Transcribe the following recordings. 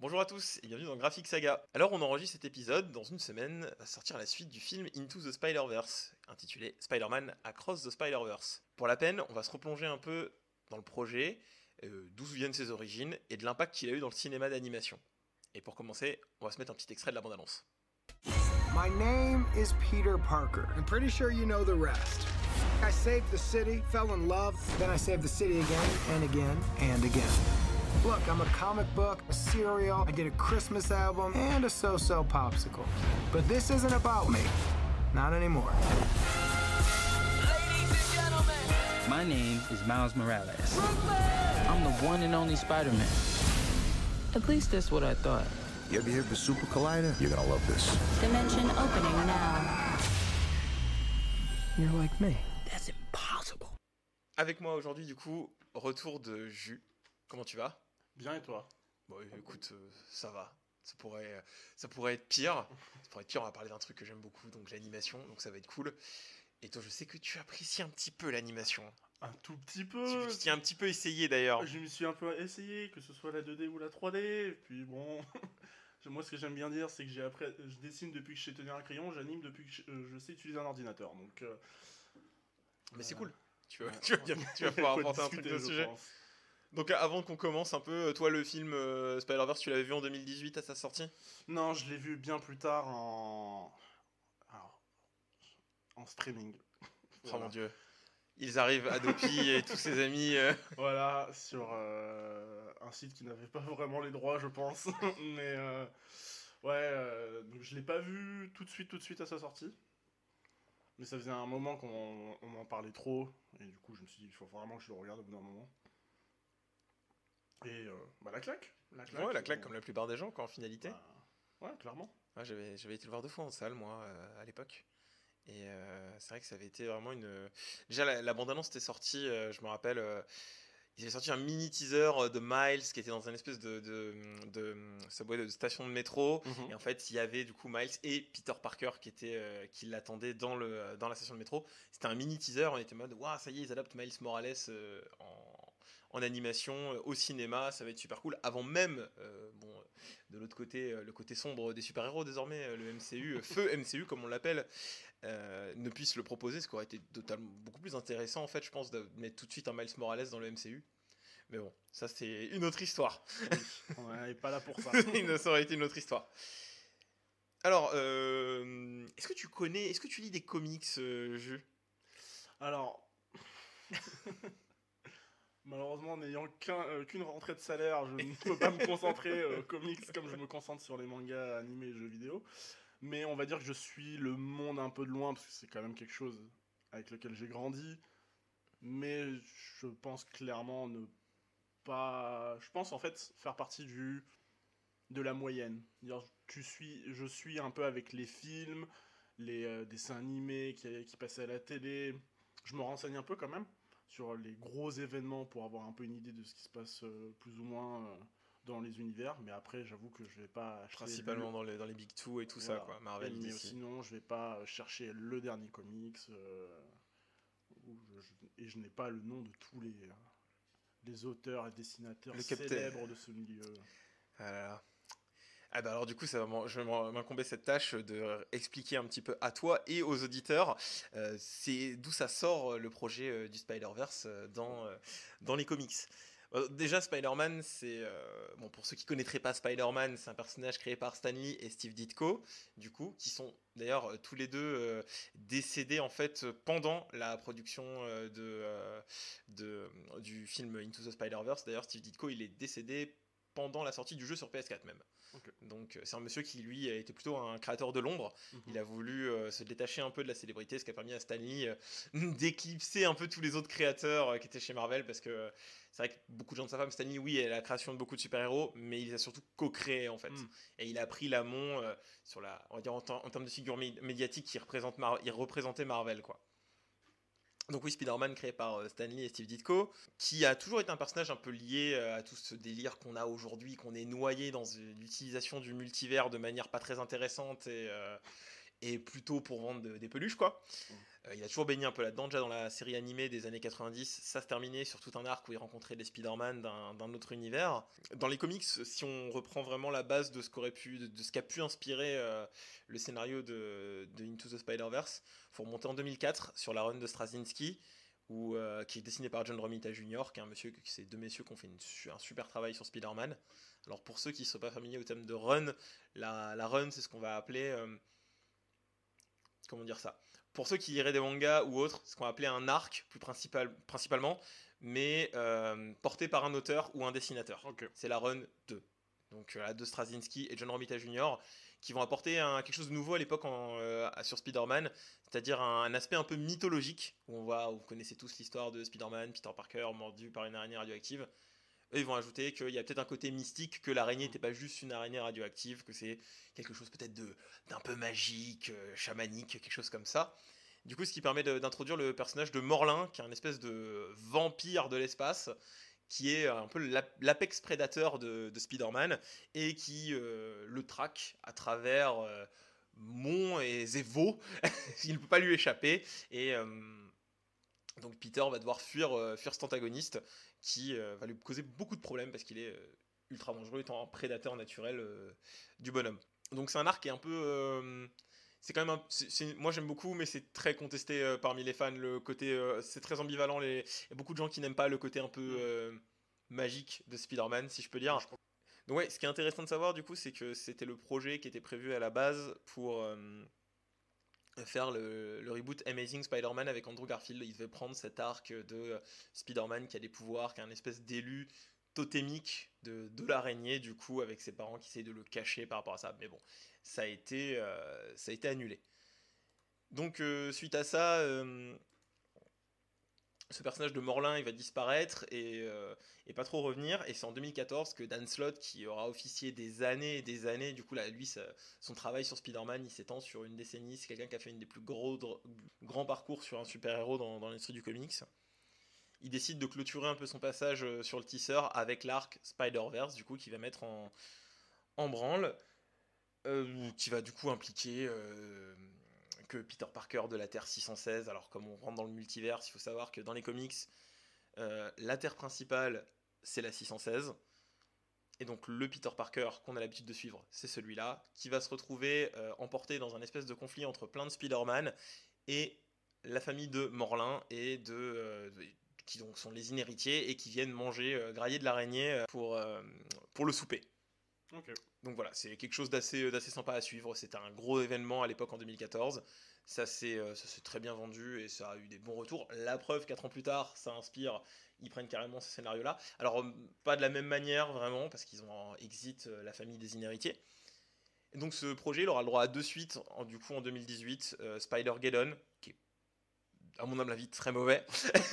Bonjour à tous et bienvenue dans Graphic Saga. Alors on enregistre cet épisode, dans une semaine va sortir la suite du film Into the Spider-Verse, intitulé Spider-Man Across the Spider-Verse. Pour la peine, on va se replonger un peu dans le projet, euh, d'où viennent ses origines et de l'impact qu'il a eu dans le cinéma d'animation. Et pour commencer, on va se mettre un petit extrait de la bande-annonce. My name is Peter Parker. I'm pretty sure you know the rest. I saved the city, fell in love, then I saved the city again and again and again. Look, I'm a comic book, a cereal, I did a Christmas album, and a so so popsicle. But this isn't about me. Not anymore. Ladies and gentlemen, my name is Miles Morales. I'm the one and only Spider Man. At least that's what I thought. You ever hear of the Super Collider? You're gonna love this. Dimension opening now. You're like me. Avec moi aujourd'hui du coup, retour de Jus. Comment tu vas? Bien et toi? Bon écoute, euh, ça va. Ça pourrait, ça pourrait être pire. Ça pourrait être pire, on va parler d'un truc que j'aime beaucoup, donc l'animation, donc ça va être cool. Et toi, je sais que tu apprécies un petit peu l'animation. Un tout petit peu. tu t'y as un petit peu essayé d'ailleurs. Je me suis un peu essayé, que ce soit la 2D ou la 3D. Et puis bon, moi ce que j'aime bien dire, c'est que j'ai appris, je dessine depuis que je sais tenir un crayon, j'anime depuis que je, euh, je sais utiliser un ordinateur. Donc, euh, Mais c'est Euh, cool. Tu vas, ouais. tu vas, bien- tu vas pouvoir apporter un truc de je sujet. pense. Donc avant qu'on commence un peu, toi le film euh, Spider-Verse, tu l'avais vu en 2018 à sa sortie? Non, je l'ai vu bien plus tard en. Alors, en streaming. Oh mon dieu. Ils arrivent, Adopi et tous ses amis. euh. Voilà, sur euh, un site qui n'avait pas vraiment les droits, je pense. Mais euh, ouais, euh, donc je l'ai pas vu tout de suite, tout de suite à sa sortie. Mais ça faisait un moment qu'on on en parlait trop, et du coup je me suis dit il faut vraiment que je le regarde au bout d'un moment. Et euh, bah la claque, la claque. Ouais, la claque euh, comme la plupart des gens, quoi, en finalité. bah, ouais, clairement. Ouais, j'avais, j'avais été le voir deux fois en salle, moi, euh, à l'époque. Et euh, c'est vrai que ça avait été vraiment une. Déjà, la, la bande-annonce était sortie, je me rappelle. Euh, ils avaient sorti un mini teaser euh, de Miles qui était dans une espèce de, de, de, subway, de station de métro. Mhm. Et en fait, il y avait du coup Miles et Peter Parker qui, était, euh, qui l'attendaient dans, le, dans la station de métro. C'était un mini teaser, on était en mode, waouh, ça y est, ils adaptent Miles Morales euh, en, en animation euh, au cinéma, ça va être super cool. Avant même, euh, bon, euh, de l'autre côté, le côté sombre des super-héros désormais, le MCU, feu MCU comme on l'appelle, euh, ne puisse le proposer, ce qui aurait été totalement beaucoup plus intéressant en fait, je pense, de mettre tout de suite un Miles Morales dans le MCU. Mais bon, ça c'est une autre histoire. On n'est pas là pour ça. ça aurait été une autre histoire. Alors, euh, est-ce que tu connais, est-ce que tu lis des comics, euh, Jus Alors, malheureusement, n'ayant euh, qu'une rentrée de salaire, je ne peux pas me concentrer euh, comics comme je me concentre sur les mangas, animés et jeux vidéo. Mais on va dire que je suis le monde un peu de loin, parce que c'est quand même quelque chose avec lequel j'ai grandi. Mais je pense clairement ne pas... Je pense en fait faire partie du de la moyenne. Tu suis, je suis un peu avec les films, les euh, dessins animés qui passaient à la télé. Je me renseigne un peu quand même sur les gros événements pour avoir un peu une idée de ce qui se passe euh, plus ou moins euh, dans les univers. Mais après, j'avoue que je vais pas acheter Principalement le- dans les, dans les Big Two et tout ça, quoi. Marvel, mais DC. sinon, je vais pas chercher le dernier comics. euh, où je- je- et je n'ai pas le nom de tous les, les auteurs et dessinateurs Le célèbres de ce milieu. Ah là là. Ah bah alors du coup, ça va je vais m'incomber cette tâche de expliquer un petit peu à toi et aux auditeurs euh, c'est d'où ça sort euh, le projet euh, du Spider-Verse dans, dans les comics. Déjà, Spider-Man, c'est... bon, pour ceux qui connaîtraient pas Spider-Man, c'est un personnage créé par Stan Lee et Steve Ditko, du coup, qui sont d'ailleurs tous les deux décédés en fait pendant la production de, du film Into the Spider-Verse. D'ailleurs, Steve Ditko, il est décédé pendant la sortie du jeu sur PS4 même. Donc euh, c'est un monsieur qui lui a été plutôt un créateur de l'ombre. Mhm. Il a voulu euh, se détacher un peu de la célébrité, ce qui a permis à Stanley euh, d'éclipser un peu tous les autres créateurs euh, qui étaient chez Marvel, parce que c'est vrai que beaucoup de gens de sa femme, Stanley, oui, est la création de beaucoup de super-héros, mais il a surtout co-créé en fait. Mm. Et il a pris l'amont sur la, on va dire en, ter- en termes de figure mé- médiatique, qui représente Mar- il représentait Marvel quoi. Donc oui, Spider-Man créé par euh, Stan Lee et Steve Ditko, qui a toujours été un personnage un peu lié euh, à tout ce délire qu'on a aujourd'hui, qu'on est noyé dans euh, l'utilisation du multivers de manière pas très intéressante et, et plutôt pour vendre des peluches, quoi. Euh, il a toujours baigné un peu là-dedans, déjà dans la série animée des années 90, ça se terminait sur tout un arc où il rencontrait les Spider-Man d'un autre univers. Dans les comics, si on reprend vraiment la base de ce qu'aurait pu, de, ce qu'a pu inspirer euh, le scénario de, Into the Spider-Verse, faut remonter en 2004 sur la run de Straczynski, où, euh, qui est dessiné par John Romita Jr., qui est un monsieur, c'est deux messieurs qui ont fait un super travail sur Spider-Man. Alors pour ceux qui ne sont pas familiers au thème de run, la, la run c'est ce qu'on va appeler comment dire ça Pour ceux qui liraient des mangas ou autres, ce qu'on va appeler un arc, plus principal, principalement, mais euh, porté par un auteur ou un dessinateur. C'est la run 2. Donc la de Straczynski et John Romita Jr. qui vont apporter un, quelque chose de nouveau à l'époque euh, sur Spider-Man, c'est-à-dire un, aspect un peu mythologique, où on voit, vous connaissez tous l'histoire de Spider-Man, Peter Parker mordu par une araignée radioactive. Eux, ils vont ajouter qu'il y a peut-être un côté mystique, que l'araignée n'était pas juste une araignée radioactive, que c'est quelque chose peut-être d'un peu magique, euh, chamanique, quelque chose comme ça. Du coup, ce qui permet d'introduire le personnage de Morlin, qui est un espèce de vampire de l'espace, qui est un peu l'apex prédateur de, Spider-Man, et qui euh, le traque à travers euh, Mont et Zévo. Il ne peut pas lui échapper. Et donc Peter va devoir fuir, fuir cet antagoniste qui euh, va lui causer beaucoup de problèmes parce qu'il est euh, ultra dangereux étant un prédateur naturel euh, du bonhomme. Donc c'est un arc qui est un peu c'est quand même un, moi j'aime beaucoup mais c'est très contesté parmi les fans le côté c'est très ambivalent les il y a beaucoup de gens qui n'aiment pas le côté un peu magique de Spider-Man si je peux dire. Donc ouais ce qui est intéressant de savoir du coup c'est que c'était le projet qui était prévu à la base pour faire le, reboot Amazing Spider-Man avec Andrew Garfield. Il devait prendre cet arc de Spider-Man qui a des pouvoirs, qui a une espèce d'élu totémique de, l'araignée, du coup, avec ses parents qui essayent de le cacher par rapport à ça. Mais bon, ça a été, euh, ça a été annulé. Donc, euh, suite à ça, euh, ce personnage de Morlin il va disparaître euh, et, pas trop revenir. Et c'est en 2014 que Dan Slott, qui aura officié des années et des années, du coup, là, lui, son travail sur Spider-Man, il s'étend sur une décennie. C'est quelqu'un qui a fait une des plus gros, grands parcours sur un super-héros dans, dans l'industrie du comics. Il décide de clôturer un peu son passage euh, sur le tisseur avec l'arc Spider-Verse, du coup, qui va mettre en, en branle. Euh, qui va du coup impliquer que Peter Parker de la Terre 616. Alors, comme on rentre dans le multivers, il faut savoir que dans les comics, euh, la Terre principale, c'est la 616. Et donc, le Peter Parker qu'on a l'habitude de suivre, c'est celui-là, qui va se retrouver euh, emporté dans un espèce de conflit entre plein de Spider-Man et la famille de Morlin et de. Euh, qui donc sont les inhéritiers et qui viennent manger, grailler de l'araignée pour, pour le souper. Donc voilà, c'est quelque chose d'assez d'assez sympa à suivre. C'était un gros événement à l'époque en 2014. Ça s'est euh, très bien vendu et ça a eu des bons retours. La preuve, 4 ans plus tard, ça inspire. Ils prennent carrément ce scénario-là. Alors, euh, pas de la même manière vraiment, parce qu'ils ont en exit euh, la famille des inhéritiés. donc ce projet, il aura le droit à deux suites, du coup en 2018, Spider-Geddon, à mon humble avis, très mauvais.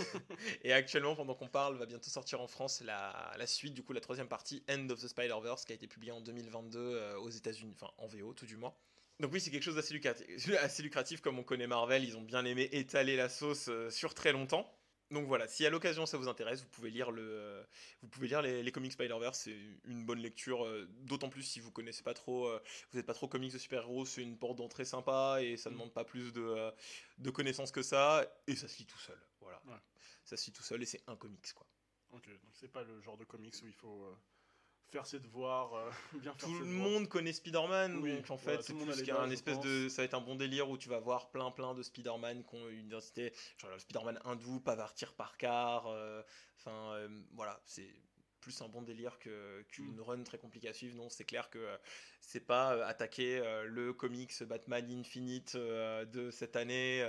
et actuellement, pendant qu'on parle, va bientôt sortir en France la, suite, du coup, la troisième partie, End of the Spider-Verse, qui a été publiée en 2022 euh, aux États-Unis, enfin en VO tout du moins. Donc oui, c'est quelque chose d'assez lucratif, assez lucratif, comme on connaît Marvel, ils ont bien aimé étaler la sauce euh, sur très longtemps. Donc voilà, si à l'occasion ça vous intéresse, vous pouvez lire, le, euh, vous pouvez lire les, comics Spider-Verse, c'est une bonne lecture, euh, d'autant plus si vous connaissez pas trop, euh, vous n'êtes pas trop comics de super-héros, c'est une porte d'entrée sympa et ça ne mm. demande pas plus de, de connaissances que ça, et ça se lit tout seul, voilà. Ça se lit tout seul et c'est un comics quoi. Ok, donc c'est pas le genre de comics où il faut faire ses devoirs, euh, bien Tout le monde connaît Spider-Man, donc en fait, c'est plus qu'un espèce de. Ça va être un bon délire où tu vas voir plein plein de Spider-Man qui ont une identité. Genre le Spider-Man hindou, Pavartir par car. Euh, enfin, euh, voilà, c'est plus un bon délire qu'une mm. run très compliquée à suivre. Non, c'est clair que c'est pas attaquer le comics Batman Infinite de cette année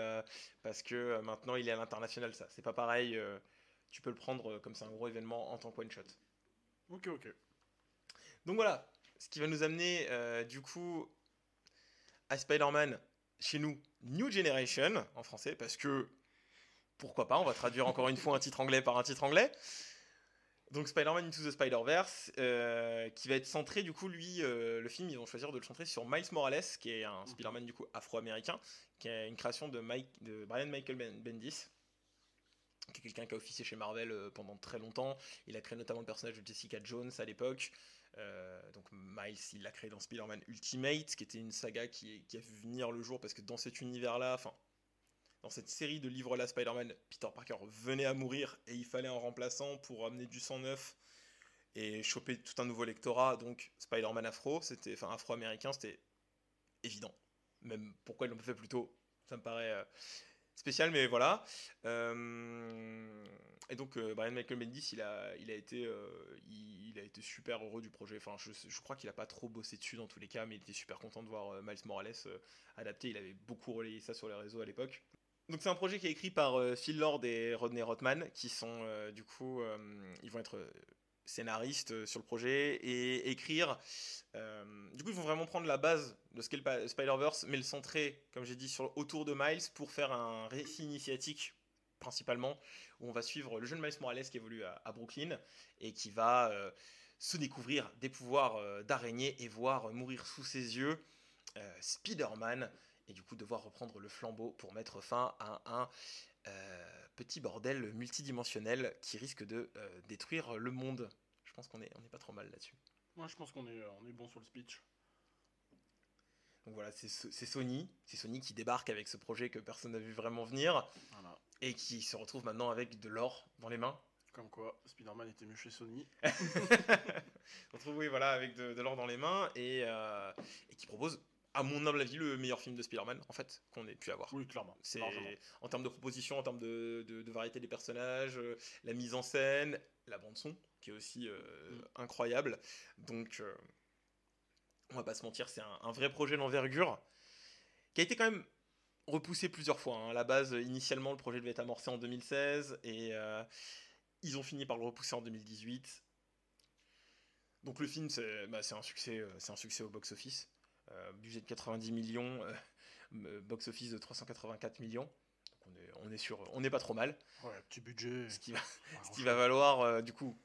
parce que maintenant il est à l'international. Ça, c'est pas pareil. tu peux le prendre comme c'est un gros événement en tant que one shot. Ok, ok. Donc voilà, ce qui va nous amener euh, du coup à Spider-Man chez nous, New Generation en français, parce que pourquoi pas, on va traduire encore une fois un titre anglais par un titre anglais. Donc Spider-Man Into the Spider-Verse, euh, qui va être centré du coup, lui, euh, le film, ils vont choisir de le centrer sur Miles Morales, qui est un Spider-Man du coup afro-américain, qui est une création de, Mike, de Brian Michael Bendis, qui est quelqu'un qui a officié chez Marvel pendant très longtemps. Il a créé notamment le personnage de Jessica Jones à l'époque. Euh, donc Miles, il l'a créé dans Spider-Man Ultimate, qui était une saga qui, a vu venir le jour parce que dans cet univers-là, enfin, dans cette série de livres-là, Spider-Man, Peter Parker venait à mourir et il fallait un remplaçant pour amener du sang neuf et choper tout un nouveau lectorat. Donc Spider-Man afro, c'était, enfin afro-américain, c'était évident. Même pourquoi ils l'ont fait plus tôt, ça me paraît euh, spécial, mais voilà. Euh, et donc euh, Brian Michael Bendis, il a, il a été, il, a été super heureux du projet. Enfin, je, je crois qu'il a pas trop bossé dessus dans tous les cas, mais il était super content de voir Miles Morales adapté. Il avait beaucoup relayé ça sur les réseaux à l'époque. Donc c'est un projet qui est écrit par Phil Lord et Rodney Rothman, qui sont du coup, ils vont être scénaristes euh, sur le projet et écrire. Euh, du coup, ils vont vraiment prendre la base de ce qu'est le Spider-Verse, mais le centrer, comme j'ai dit, sur, autour de Miles pour faire un récit initiatique principalement, où on va suivre le jeune Miles Morales qui évolue à, Brooklyn et qui va euh, se découvrir des pouvoirs d'araignée et voir mourir sous ses yeux Spider-Man et du coup devoir reprendre le flambeau pour mettre fin à un petit bordel multidimensionnel qui risque de euh, détruire le monde. Je pense qu'on est, on est pas trop mal là-dessus. Moi, je pense qu'on est, on est bon sur le speech. Donc voilà, c'est Sony, c'est Sony qui débarque avec ce projet que personne n'a vu vraiment venir et qui se retrouve maintenant avec de l'or dans les mains. Comme quoi, Spider-Man était mieux chez Sony. On retrouve oui voilà avec de, l'or dans les mains et, euh, et qui propose à mon humble avis, le meilleur film de Spider-Man, en fait, qu'on ait pu avoir. Oui, clairement. C'est en termes de proposition, en termes de, de, variété des personnages, euh, la mise en scène, la bande son, qui est aussi euh, mm. incroyable. Donc, euh, on va pas se mentir, c'est un, vrai projet d'envergure qui a été quand même repoussé plusieurs fois. Hein. À la base, initialement, le projet devait être amorcé en 2016 et ils ont fini par le repousser en 2018. Donc le film, c'est bah, un succès, c'est un succès au box-office. Euh, budget de 90 millions, euh, box-office de 384 millions. on est, on est sur, on n'est pas trop mal. Ouais, petit budget. Ce qui va, ce qui va valoir euh, du coup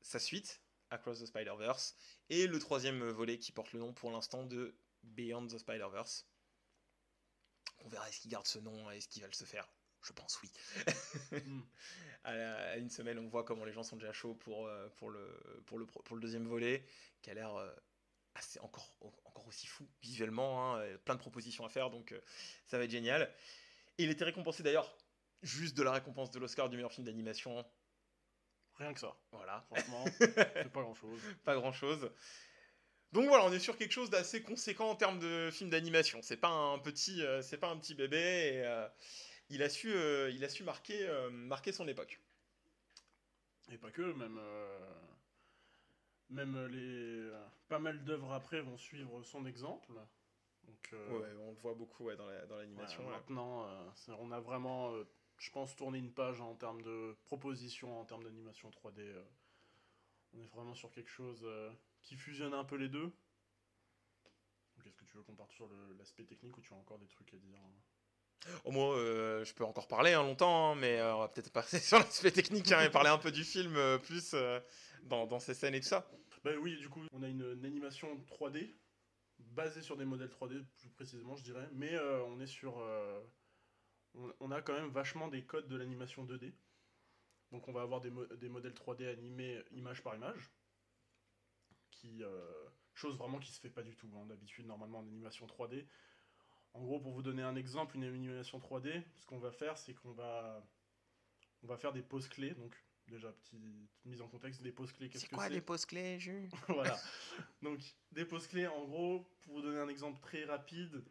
sa suite, Across the Spider-Verse, et le troisième volet qui porte le nom pour l'instant de Beyond the Spider-Verse. On verra est-ce qu'il garde ce nom et est-ce qu'il va le se faire? Je pense oui. Hmm. à, une semaine, on voit comment les gens sont déjà chauds pour, pour, le, pour, le, pour le deuxième volet, qui a l'air c'est encore, encore aussi fou visuellement, hein, plein de propositions à faire, donc euh, ça va être génial. Et il était récompensé d'ailleurs juste de la récompense de l'Oscar du meilleur film d'animation. Rien que ça. Voilà. Franchement, c'est pas grand chose. Pas grand chose. Donc voilà, on est sur quelque chose d'assez conséquent en termes de film d'animation. C'est pas un petit, euh, c'est pas un petit bébé. Et, euh, il a su, il a su marquer, marquer son époque. Et pas que, même même les euh, pas mal d'œuvres après vont suivre son exemple. Donc, euh, ouais, on le voit beaucoup ouais, dans l'animation. maintenant, euh, on a vraiment, je pense, tourné une page en termes de propositions, en termes d'animation 3D. on est vraiment sur quelque chose qui fusionne un peu les deux. Est-ce que tu veux qu'on parte sur l'aspect technique ou tu as encore des trucs à dire au moins, je peux encore parler hein, longtemps, hein, mais on va peut-être passer sur l'aspect technique hein, et parler un peu du film plus dans, ces scènes et tout ça. Bah oui, du coup, on a une, animation 3D, basée sur des modèles 3D, plus précisément, je dirais, mais euh, on est sur. Euh, on, a quand même vachement des codes de l'animation 2D. Donc on va avoir des, modèles 3D animés image par image, qui. Euh, chose vraiment qui se fait pas du tout, hein, d'habitude, normalement en animation 3D. En gros, pour vous donner un exemple, une animation 3D, ce qu'on va faire, c'est qu'on va, on va faire des poses clés, donc déjà petite mise en contexte des poses clés. Qu'est-ce c'est quoi les poses clés, Jules Voilà. Donc des poses clés, en gros, pour vous donner un exemple très rapide,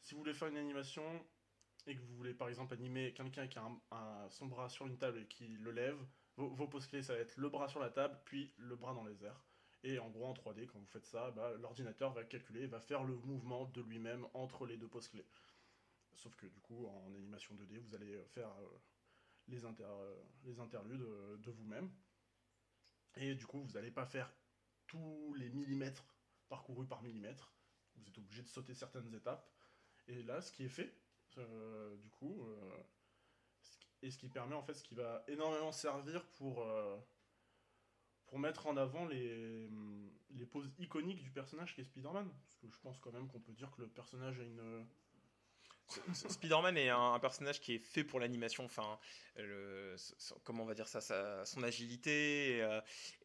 si vous voulez faire une animation et que vous voulez par exemple animer quelqu'un qui a un, son bras sur une table et qui le lève, vos, vos poses clés ça va être le bras sur la table puis le bras dans les airs. Et en gros en 3D, quand vous faites ça, bah, l'ordinateur va calculer, va faire le mouvement de lui-même entre les deux poses clés. Sauf que du coup en animation 2D, vous allez faire euh, les, euh, les interludes euh, de vous-même. Et du coup, vous n'allez pas faire tous les millimètres parcourus par millimètre. Vous êtes obligé de sauter certaines étapes. Et là, ce qui est fait, euh, du coup, et ce qui permet en fait, ce qui va énormément servir pour, pour mettre en avant les, les poses iconiques du personnage qui est Spider-Man. Parce que je pense quand même qu'on peut dire que le personnage a une Spider-Man est un, personnage qui est fait pour l'animation, enfin, comment on va dire ça, son agilité et, euh,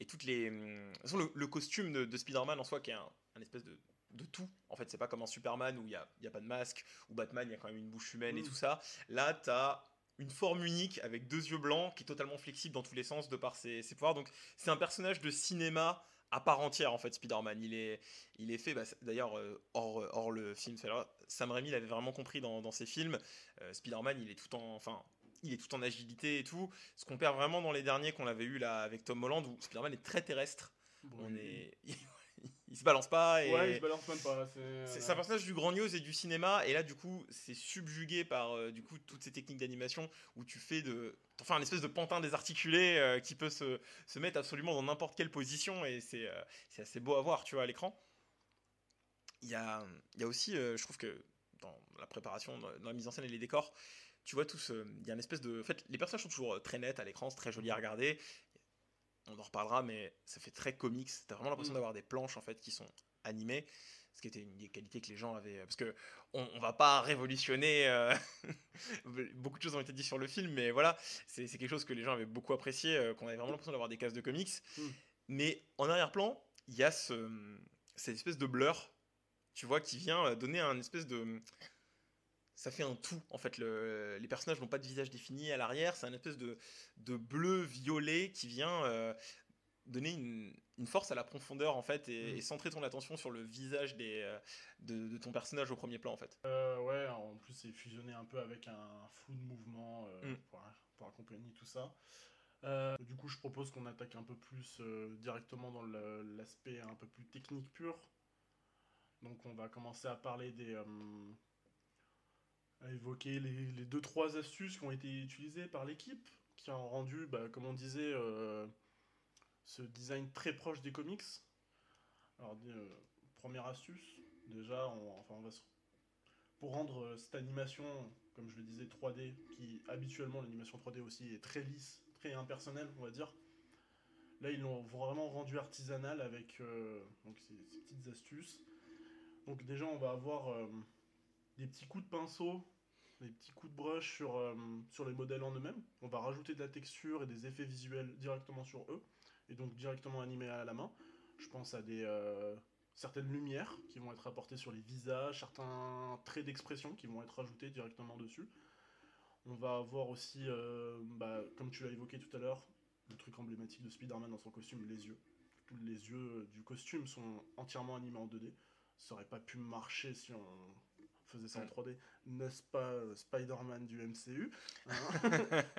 toutes les. Hum, le, costume de, Spider-Man en soi qui est un, espèce de, tout. En fait, c'est pas comme un Superman où il n'y a, y a, pas de masque, ou Batman, il y a quand même une bouche humaine et mm. tout ça. Là, tu as une forme unique avec deux yeux blancs qui est totalement flexible dans tous les sens de par ses, ses pouvoirs. Donc, c'est un personnage de cinéma à part entière en fait Spider-Man. Il est, il est fait, bah, d'ailleurs euh, hors, hors, le film, Sam Raimi l'avait vraiment compris dans, dans ses films. Euh, Spider-Man, il est tout en, enfin, il est tout en agilité et tout. Ce qu'on perd vraiment dans les derniers qu'on avait eu là avec Tom Holland où Spider-Man est très terrestre. On est, il se balance pas. Et... Ouais, il se balance même pas. C'est un personnage du grand news et du cinéma, et là, du coup, c'est subjugué par euh, du coup toutes ces techniques d'animation où tu fais de. Enfin, un espèce de pantin désarticulé euh, qui peut se, se, mettre absolument dans n'importe quelle position, et c'est euh, assez beau à voir, tu vois, à l'écran. Il y a, y a aussi, je trouve que dans la préparation, dans la mise en scène et les décors, tu vois tous, il y a une espèce de. En fait, les personnages sont toujours très nets à l'écran, c'est très joli à regarder on en reparlera, mais ça fait très comics. T'as vraiment l'impression mm. d'avoir des planches en fait qui sont animées, ce qui était une des qualités que les gens avaient. Parce que on, va pas révolutionner. Euh, beaucoup de choses ont été dites sur le film, mais voilà, c'est quelque chose que les gens avaient beaucoup apprécié, euh, qu'on avait vraiment l'impression d'avoir des cases de comics. Mm. Mais en arrière-plan, il y a ce, cette espèce de blur, tu vois, qui vient donner un espèce de ça fait un tout en fait. Le, les personnages n'ont pas de visage défini à l'arrière, c'est un espèce de, de bleu violet qui vient euh, donner une, une, force à la profondeur en fait et, mm. centrer ton attention sur le visage des, euh, de, ton personnage au premier plan en fait. Euh, ouais, en plus c'est fusionné un peu avec un flou de mouvement mm. pour, pour, accompagner tout ça. du coup, je propose qu'on attaque un peu plus directement dans l'aspect un peu plus technique pur. Donc, on va commencer à parler des, à évoquer les, les deux trois astuces qui ont été utilisées par l'équipe, qui ont rendu, bah, comme on disait, euh, ce design très proche des comics. Alors, euh, première astuce, déjà, on, enfin, on va pour rendre euh, cette animation, comme je le disais, 3D, qui habituellement l'animation 3D aussi est très lisse, très impersonnelle, on va dire. Là, ils l'ont vraiment rendu artisanal avec donc ces, petites astuces. Donc déjà, on va avoir des petits coups de pinceau, des petits coups de brush sur, euh, sur les modèles en eux-mêmes. On va rajouter de la texture et des effets visuels directement sur eux, et donc directement animés à la main. Je pense à des, euh, certaines lumières qui vont être apportées sur les visages, certains traits d'expression qui vont être ajoutés directement dessus. On va avoir aussi, euh, bah, comme tu l'as évoqué tout à l'heure, le truc emblématique de Spider-Man dans son costume, les yeux. Tous les yeux du costume sont entièrement animés en 2D. Ça aurait pas pu marcher si on faisait ça en 3D, n'est-ce pas euh, Spider-Man du MCU hein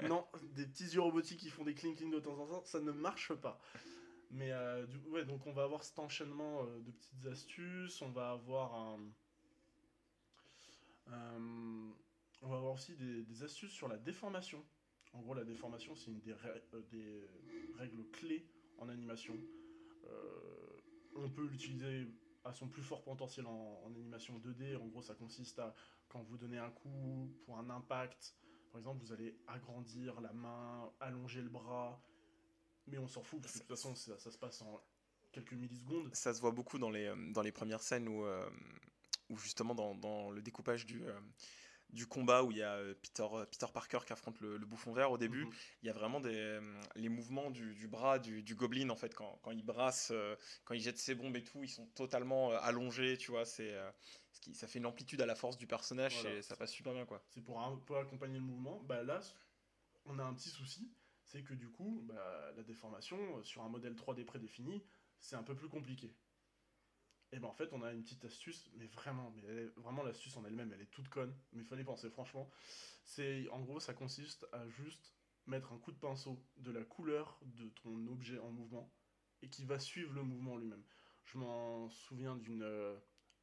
Non, des petits yeux robotiques qui font des clink de temps en temps, ça ne marche pas. Mais euh, du, ouais, donc on va avoir cet enchaînement euh, de petites astuces, on va avoir un... on va avoir aussi des, astuces sur la déformation. En gros, la déformation, c'est une des, des, règles clés en animation. on peut l'utiliser à son plus fort potentiel en, animation 2D. En gros, ça consiste à, quand vous donnez un coup pour un impact, par exemple, vous allez agrandir la main, allonger le bras, mais on s'en fout, parce que de toute façon, ça, se passe en quelques millisecondes. Ça se voit beaucoup dans les, euh, dans les premières scènes euh, où justement, dans, dans, le découpage du... Euh, du combat où il y a euh, Peter, euh, Peter Parker qui affronte le, bouffon vert au début, mhm. il y a vraiment des, euh, les mouvements du, bras du, du, Goblin en fait quand, quand, il brasse, quand il jette ses bombes et tout, ils sont totalement allongés, tu vois, c'est ce qui, ça fait une amplitude à la force du personnage et ça passe super bien quoi. C'est pour un peu accompagner le mouvement. Bah là, on a un petit souci, c'est que du coup, bah, la déformation sur un modèle 3D prédéfini, c'est un peu plus compliqué. Et ben en fait, on a une petite astuce, mais vraiment, mais vraiment l'astuce en elle-même, elle est toute conne, mais il fallait penser franchement. C'est en gros, ça consiste à juste mettre un coup de pinceau de la couleur de ton objet en mouvement et qui va suivre le mouvement lui-même. Je m'en souviens d'une euh,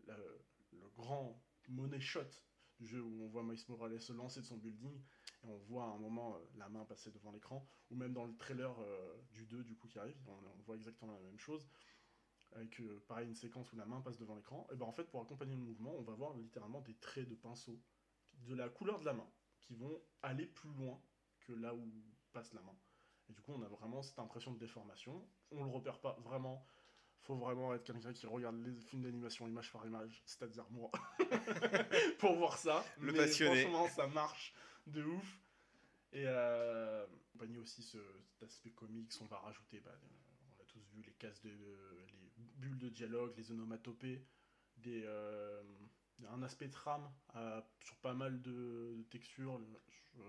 le grand money shot du jeu où on voit Miles Morales se lancer de son building et on voit à un moment euh, la main passer devant l'écran ou même dans le trailer euh, du 2 du coup qui arrive, on voit exactement la même chose avec euh, pareil une séquence où la main passe devant l'écran, et ben en fait pour accompagner le mouvement, on va voir littéralement des traits de pinceau de la couleur de la main qui vont aller plus loin que là où passe la main. Et du coup, on a vraiment cette impression de déformation. On le repère pas vraiment. faut vraiment être quelqu'un qui regarde les films d'animation image par image, c'est-à-dire moi, pour voir ça. Le Mais passionné. Franchement, ça marche de ouf. Et euh, accompagner aussi ce, cet aspect comics, on va rajouter, bah, on a tous vu les cases de, les bulles de dialogue, les onomatopées, des, euh, un aspect trame euh, sur pas mal de, de textures. Je-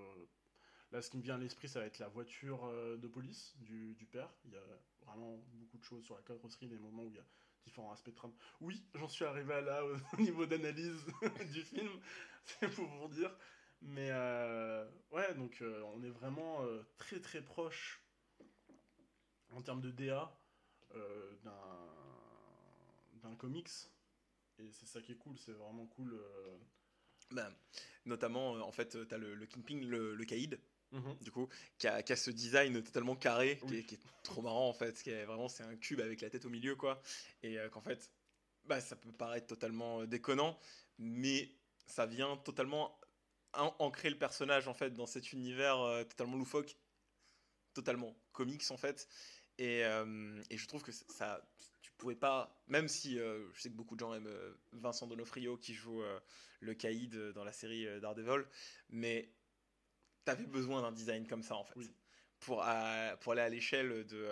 là, ce qui me vient à l'esprit, ça va être la voiture euh, de police du, père. Il y a vraiment beaucoup de choses sur la carrosserie, des moments où il y a différents aspects de trame. Oui, j'en suis arrivé à là au niveau d'analyse du film, c'est pour vous dire. Mais euh, ouais, donc euh, on est vraiment euh, très très proche en termes de DA euh, d'un d'un comics. Et c'est ça qui est cool, c'est vraiment cool. euh. Bah, notamment, euh, en fait, tu as le, le Kingpin, le, le Caïd, Mhm. du coup, qui a, qui a ce design totalement carré, qui, est, Oui. qui est trop marrant en fait, qui est vraiment c'est un cube avec la tête au milieu quoi, et euh, qu'en fait, bah ça peut paraître totalement déconnant, mais ça vient totalement an- ancrer le personnage en fait dans cet univers euh, totalement loufoque, totalement comics en fait, et, euh, et je trouve que ça, pouvais pas, même si euh, je sais que beaucoup de gens aiment euh, Vincent Donofrio qui joue euh, le Caïd dans la série Daredevil, mais t'avais besoin d'un design comme ça en fait Oui. pour, à- pour aller à l'échelle de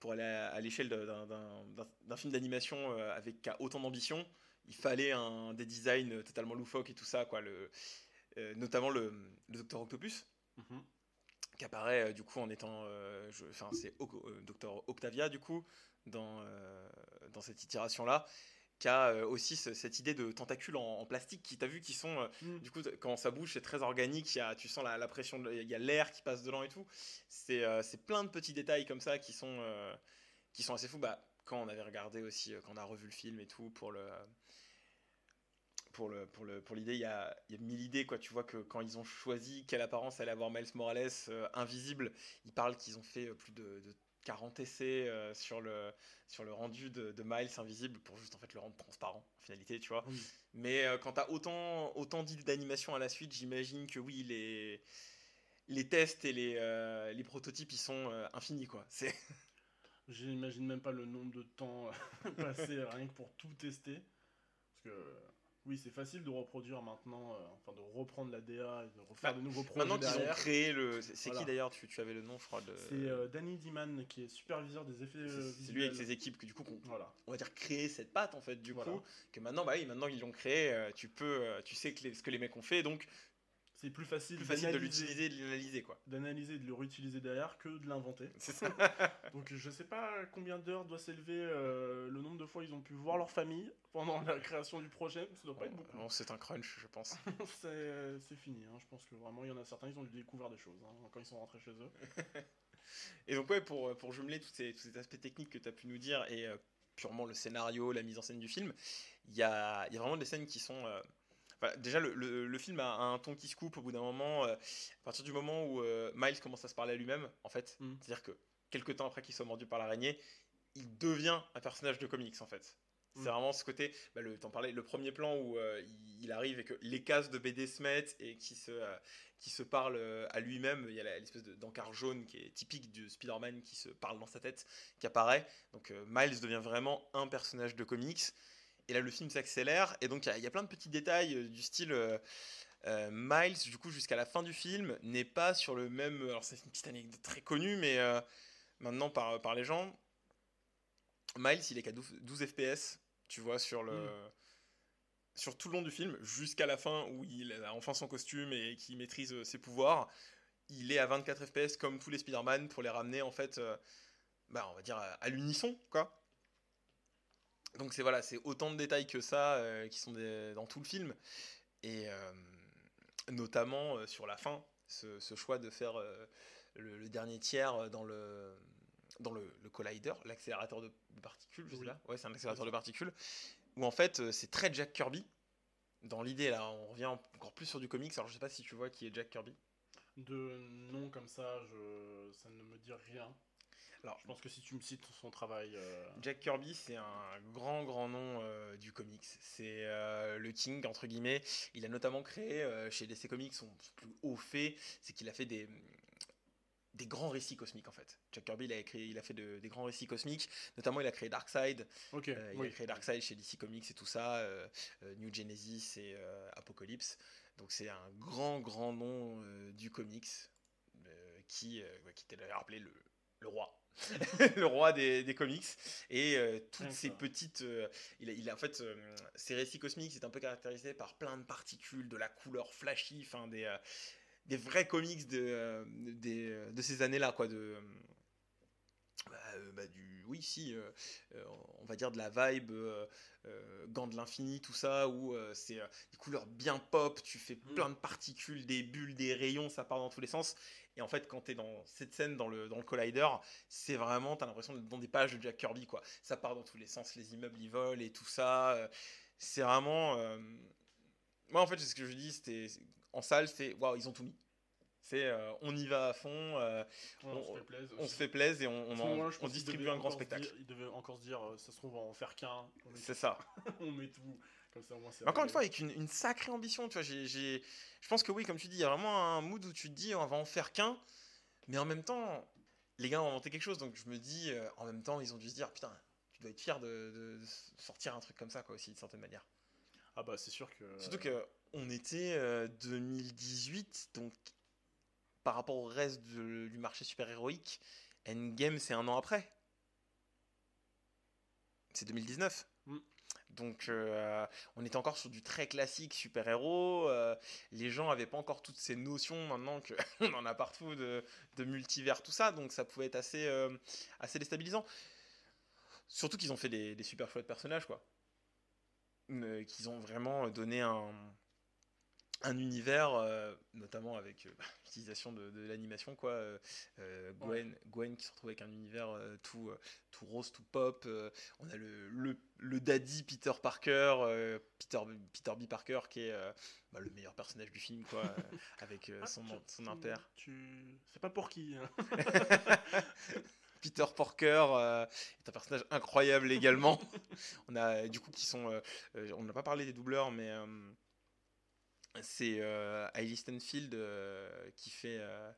pour aller à, à l'échelle d'un- film d'animation avec qui a autant d'ambition il fallait un des designs totalement loufoques et tout ça quoi le notamment le, le Docteur Octopus Mhm. qui apparaît euh, du coup en étant euh, enfin c'est Oc- Docteur Octavia du coup dans euh, dans cette itération là qui a euh, aussi ce- cette idée de tentacules en, en plastique qui t'as vu qui sont euh, Mm. du coup quand ça bouge c'est très organique y a, tu sens la, la pression il y a l'air qui passe dedans et tout. C'est euh, plein de petits détails comme ça qui sont euh, qui sont assez fous. Bah quand on avait regardé aussi quand on a revu le film et tout pour le pour le pour le pour l'idée il y a y a mille idées quoi. Tu vois que quand ils ont choisi quelle apparence allait avoir Miles Morales euh, invisible ils parlent qu'ils ont fait plus de, de 40 essais euh, sur le sur le rendu de, de Miles invisible pour juste en fait le rendre transparent en finalité tu vois Oui. mais euh, quand t'as autant autant d'idées d'animation à la suite j'imagine que oui les les tests et les, euh, les prototypes ils sont infinis quoi c'est J'imagine même pas le nombre de temps passé rien que pour tout tester. Parce que oui, c'est facile de reproduire maintenant, euh, enfin de reprendre la DA et de refaire Bah, de nouveaux projets maintenant qu'ils ont créé le c'est Voilà. qui d'ailleurs tu, tu avais le nom je crois de C'est euh, Danny Diman qui est superviseur des effets euh, c'est lui avec visuels. ses équipes que du coup qu'on- Voilà. on va dire créer cette patte en fait du Voilà. coup que maintenant bah oui maintenant ils l'ont créé euh, tu peux tu sais que les- ce que les mecs ont fait donc C'est plus facile, plus facile de l'utiliser et de l'analyser quoi d'analyser et de le réutiliser derrière que de l'inventer. c'est ça Donc je sais pas combien d'heures doit s'élever euh, le nombre de fois ils ont pu voir leur famille pendant la création du projet. Ça doit pas être beaucoup. Bon, c'est un crunch je pense c'est fini. hein. Je pense que vraiment il y en a certains ils ont découvert des choses hein, quand ils sont rentrés chez eux. Et donc ouais, pour, pour jumeler tous ces, tous ces aspects techniques que tu as pu nous dire et euh, purement le scénario, la mise en scène du film, il y a, y a vraiment des scènes qui sont... euh, enfin, déjà, le, le- le film a un ton qui se coupe au bout d'un moment, euh, à partir du moment où euh, Miles commence à se parler à lui-même, en fait. Mm. C'est-à-dire que quelques temps après qu'il soit mordu par l'araignée, il devient un personnage de comics, en fait. C'est Mm. vraiment ce côté, bah, le, t'en parlais, le premier plan où euh, il, il arrive et que les cases de BD se mettent et qui se, qui se parle à lui-même. Il y a l'espèce de- d'encart jaune qui est typique du Spider-Man qui se parle dans sa tête, qui apparaît. Donc Miles devient vraiment un personnage de comics. Et là, le film s'accélère. Et donc, il y a- il y, a plein de petits détails euh, du style. euh, euh, Miles, du coup, jusqu'à la fin du film, n'est pas sur le même. Alors, c'est une petite anecdote très connue, mais euh, maintenant par, par les gens, Miles, il est qu'à 12, 12 FPS, tu vois, sur le. Mm. Sur tout le long du film, jusqu'à la fin où il a enfin son costume et qu'il maîtrise ses pouvoirs, il est à 24 FPS comme tous les Spider-Man pour les ramener en fait, euh, bah, on va dire à, à l'unisson, quoi. Donc c'est voilà, c'est autant de détails que ça euh, qui sont des- dans tout le film et euh, notamment euh, sur la fin, ce, ce choix de faire le, le dernier tiers dans le dans le, le collider, l'accélérateur de particules, je sais Oui. pas. Ouais, c'est un accélérateur de particules où en fait c'est très Jack Kirby. Dans l'idée là, on revient encore plus sur du comics. Alors je sais pas si tu vois qui est Jack Kirby. De nom comme ça, je... ça ne me dit rien. Alors, Je pense que si tu me cites son travail, euh, Jack Kirby, c'est un grand, grand nom euh, du comics. C'est euh, le king, entre guillemets. Il a notamment créé, chez DC Comics, son plus haut fait, c'est qu'il a fait des, des grands récits cosmiques en fait. Jack Kirby il a écrit, il a fait de- des grands récits cosmiques, notamment il a créé Darkseid, Ok, euh, il oui. a créé Darkseid chez DC Comics et tout ça, euh, New Genesis et euh, Apocalypse. Donc c'est un grand grand nom du comics qui, qui était d'ailleurs appelé le, le roi. le roi des, des comics. Et euh, toutes ces petites euh, il, a, il a- en fait euh, ces récits cosmiques c'est un peu caractérisé par plein de particules de la couleur flashy enfin des euh, des vrais comics de euh, des, euh, de ces années là quoi de euh, bah, euh, bah, du oui si euh, euh, on va dire de la vibe euh, gants de l'infini tout ça où c'est des couleurs bien pop tu fais Mm. plein de particules des bulles des rayons ça part dans tous les sens. Et en fait quand tu es dans cette scène dans le dans le collider c'est vraiment t'as l'impression d'être dans des pages de Jack Kirby quoi. Ça part dans tous les sens les immeubles ils volent et tout ça c'est vraiment moi en fait c'est ce que je dis c'était en salle c'est waouh ils ont tout mis c'est euh, on y va à fond euh, Ouais, on- on, se fait plaisir. on se fait plaisir et on, on, en- on distribue un grand spectacle dire- il devait encore se dire, euh, ça se trouve, on va en faire qu'un. C'est ça on met tout. Comme ça, au moins, encore une fois, avec une, une sacrée ambition, tu vois, j'ai, je pense que oui, comme tu dis, il y a vraiment un mood où tu te dis, on va en faire qu'un, mais en même temps, les gars ont inventé quelque chose, donc je me dis, euh, en même temps, ils ont dû se dire, putain, tu dois être fier de, sortir un truc comme ça, quoi, aussi, d'une certaine manière. Ah bah, c'est sûr que. Surtout que on était euh, 2018, donc par rapport au reste du marché super-héroïque, Endgame, c'est un an après. C'est 2019. Mm. Donc euh, on était encore sur du très classique super-héros. euh, les gens n'avaient pas encore toutes ces notions maintenant qu'on en a partout de, de multivers, tout ça. Donc ça pouvait être assez, euh, assez déstabilisant. Surtout qu'ils ont fait des, des super chouettes personnages, quoi. Qu'ils ont vraiment donné un, un univers, euh, notamment avec euh, l'utilisation de, de l'animation, quoi. euh, Gwen, Gwen qui se retrouve avec un univers tout, tout rose, tout pop. on a le, le, le daddy Peter Parker, Peter, Peter B. Parker, qui est bah, le meilleur personnage du film, quoi, avec Ah, son, tu- son. Tu... C'est pas pour qui. hein. Peter Parker euh, est un personnage incroyable également. on a du coup qui sont, euh, on n'a pas parlé des doubleurs, mais c'est euh, Stenfield euh, qui fait euh,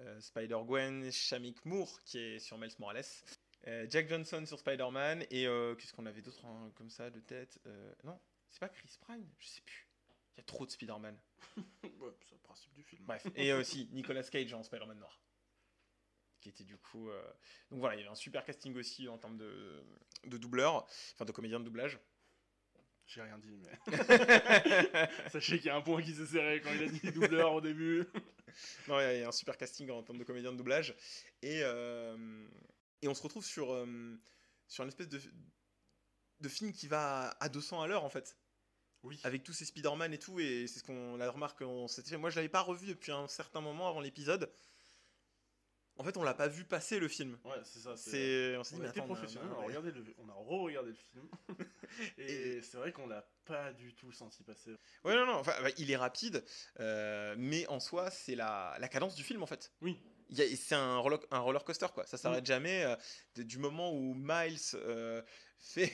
euh, Spider Gwen, Shamik Moore qui est sur Miles Morales. euh, Jack Johnson sur Spider-Man et qu'est-ce qu'on avait d'autre hein, comme ça de tête Non, c'est pas Chris Pine, je sais plus. Il y a trop de Spider-Man. Ouais, c'est le principe du film. Bref, et aussi Nicolas Cage en Spider-Man noir. Qui était du coup. euh, Donc voilà, il y avait un super casting aussi en termes de, de doubleurs, enfin de comédiens de doublage. J'ai rien dit, mais. Sachez qu'il y a un point qui s'est serré quand il a dit doubleur au début. Non, il y a- il y a un super casting en termes de comédiens de doublage. Et, euh, et on se retrouve sur, euh, sur une espèce de, de film qui va à 200 à l'heure en fait. Oui. Avec tous ces Spider-Man et tout, et c'est ce qu'on la remarque fait. Moi, je l'avais pas revu depuis un certain moment avant l'épisode. En fait, on l'a pas vu passer le film. Ouais, c'est ça. c'est- on s'est dit, mais attends, professionnel, on a, regardé le... on a re-regardé le film. et c'est vrai qu'on l'a pas du tout senti passer. Ouais, non, non, enfin, bah, il est rapide, euh, mais en soi, c'est la, la cadence du film en fait. Oui. C'est un roller, coaster quoi, ça s'arrête jamais. euh, du moment où Miles euh, fait,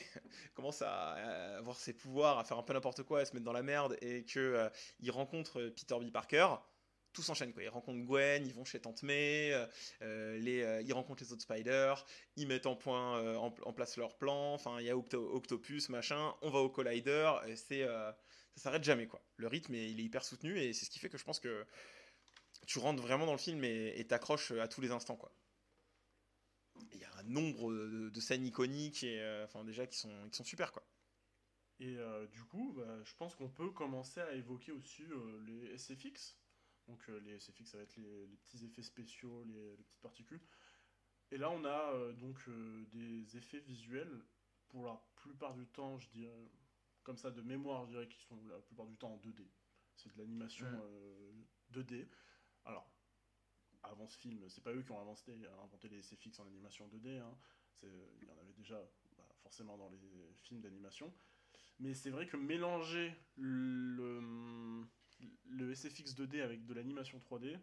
commence à, avoir ses pouvoirs, à faire un peu n'importe quoi, à se mettre dans la merde, et que il rencontre Peter B. Parker, tout s'enchaîne. Ils rencontrent Gwen, ils vont chez Tante May, euh, euh, les, euh, ils rencontrent les autres Spiders, ils mettent en point, en, place leur plan. Enfin, il y a Octo- Octopus, machin. On va au Collider, c'est, ça s'arrête jamais quoi. Le rythme est- il est hyper soutenu et c'est ce qui fait que je pense que tu rentres vraiment dans le film et t'accroches à tous les instants quoi. Il y a un nombre de, scènes iconiques et enfin déjà qui sont, qui sont super quoi. Et du coup, bah, je pense qu'on peut commencer à évoquer aussi les SFX. Donc euh, les SFX, ça va être les, les petits effets spéciaux, les, les petites particules. Et là, on a euh, donc euh, des effets visuels, pour la plupart du temps, je dirais, comme ça de mémoire, je dirais qu'ils sont la plupart du temps en 2D. C'est de l'animation Mhm. euh, 2D. Alors, avant ce film, c'est pas eux qui ont inventé, inventé les SFX en animation 2D. hein. Il y en avait déjà bah, forcément dans les films d'animation. Mais c'est vrai que mélanger le, le SFX 2D avec de l'animation 3D,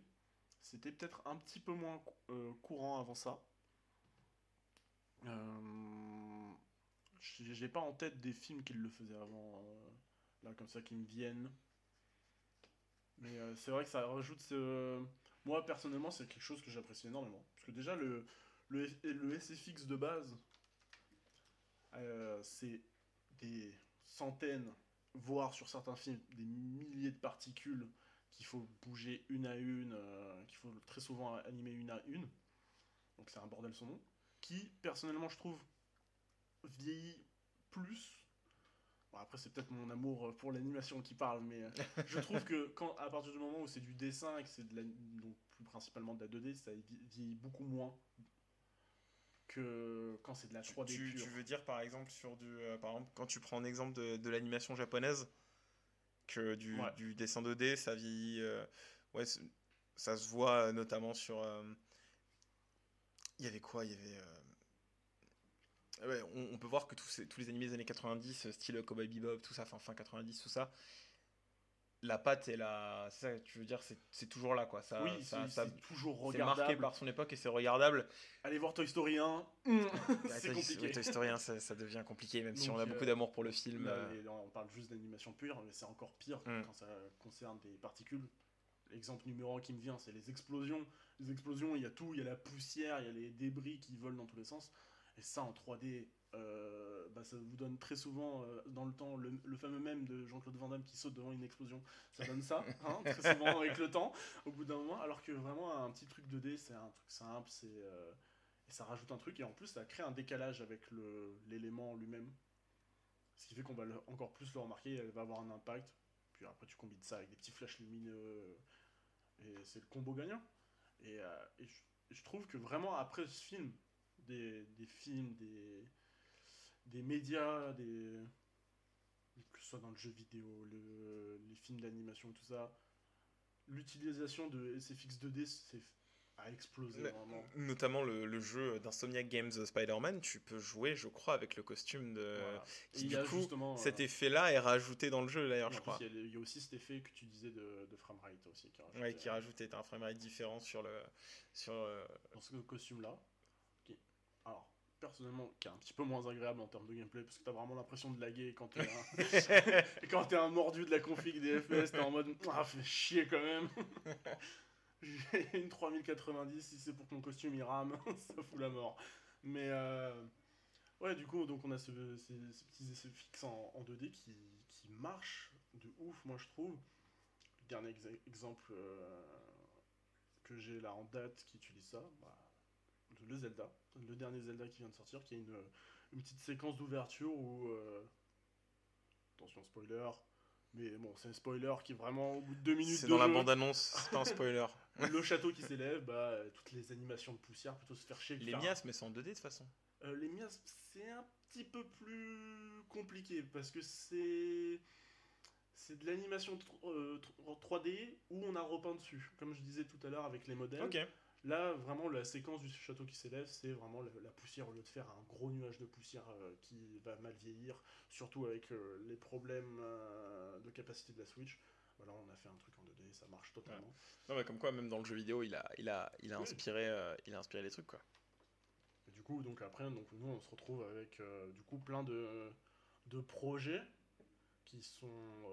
c'était peut-être un petit peu moins euh, courant avant ça. Euh, j'ai pas en tête des films qui le faisaient avant, euh, là comme ça qui me viennent. Mais euh, c'est vrai que ça rajoute Moi, personnellement, c'est quelque chose que j'apprécie énormément. Parce que déjà, le, le, le SFX de base, c'est des centaines, voire sur certains films, des milliers de particules qu'il faut bouger une à une, euh, qu'il faut très souvent animer une à une. Donc c'est un bordel son nom. Qui, personnellement, je trouve, vieillit plus. Bon, après, c'est peut-être mon amour pour l'animation qui parle, mais euh, je trouve que quand, à partir du moment où c'est du dessin et que c'est de la, donc plus principalement de la 2D, ça vieillit beaucoup moins que quand c'est de la 3D tu, pure. tu veux dire par exemple sur du euh, par exemple quand tu prends un exemple de, de l'animation japonaise que du, Ouais. du dessin 2D ça euh, ouais ça se voit euh, notamment sur euh, il y avait quoi il y avait ouais, on, on peut voir que tous, ces- tous les animés des années 90 euh, style Cowboy Bebop tout ça fin, fin 90 tout ça la patte et la ça tu veux dire c'est toujours là quoi ça, oui, ça, c'est ça- toujours c'est marqué regardable. par son époque et c'est regardable Allez voir Toy Story 1, Bah, c'est compliqué. Toy Story 1, ça, ça devient compliqué, même si on a beaucoup euh, d'amour pour le film. Là, euh, on parle juste d'animation pure, mais c'est encore pire Mm. quand ça concerne des particules. L'exemple numéro un qui me vient, c'est les explosions. Les explosions, il y a tout, il y a la poussière, il y a les débris qui volent dans tous les sens. Et ça, en 3D, euh, bah, ça vous donne très souvent euh, dans le temps le, le fameux même de Jean-Claude Van Damme qui saute devant une explosion. Ça donne ça, hein, très souvent avec le temps, au bout d'un moment. Alors que vraiment, un petit truc 2D, c'est un truc simple, c'est. euh, et ça rajoute un truc, et en plus, ça crée un décalage avec le- l'élément lui-même. Ce qui fait qu'on va le- encore plus le remarquer, elle va avoir un impact. Puis après, tu combines ça avec des petits flashs lumineux, et c'est le combo gagnant. Et, euh, et je, je trouve que vraiment, après ce film, des, des films, des, des médias, des, que ce soit dans le jeu vidéo, le- les films d'animation, tout ça, l'utilisation de SFX 2D c'est- a explosé vraiment. Notamment le, le jeu d'Insomniac Games euh, Spider-Man, tu peux jouer, je crois, avec le costume de. Voilà. Qui, du coup, justement, cet euh, effet-là est rajouté dans le jeu, d'ailleurs, je crois. Il y, a- il y a aussi cet effet que tu disais de, de framerate aussi. Qui est Ouais, rajouté, qui euh, rajoutait un framerate différent sur le. Sur, euh, dans ce costume-là. Qui, alors, personnellement, qui est un petit peu moins agréable en termes de gameplay, parce que t'as vraiment l'impression de laguer quand t'es un, quand t'es un mordu de la config des FPS, t'es en mode Ah, fait chier quand même. J'ai une 3090, si c'est pour que mon costume il rame, ça fout la mort. Mais euh, ouais, du coup, donc on a ce- ces, ces petits essais fixes en, en 2D qui, qui marchent de ouf, moi je trouve. Le dernier exemple euh, que j'ai là en date qui utilise ça, bah, le Zelda, le dernier Zelda qui vient de sortir, qui a une, une petite séquence d'ouverture où. euh, attention, spoiler. Mais bon, c'est un spoiler qui est vraiment au bout de deux minutes C'est de dans la bande-annonce, c'est pas un spoiler. le château qui s'élève, bah, toutes les animations de poussière, plutôt se faire chier. Les faire- miasmes, mais c'est en 2D de toute façon. Euh, les miasmes, c'est un petit peu plus compliqué parce que c'est c'est de l'animation tr- euh, tr- 3D où on a repeint dessus, comme je disais tout à l'heure avec les modèles. Là, vraiment, la séquence du château qui s'élève, c'est vraiment la, la poussière au lieu de faire un gros nuage de poussière euh, qui va mal vieillir, surtout avec euh, les problèmes euh, de capacité de la Switch. Voilà, on a fait un truc en 2D, ça marche totalement. Non, mais comme quoi, même dans le jeu vidéo, il a, il a, il a, Oui. inspiré, il a inspiré les trucs, quoi. Et du coup, donc après, donc nous, on se retrouve avec du coup plein de, de projets qui sont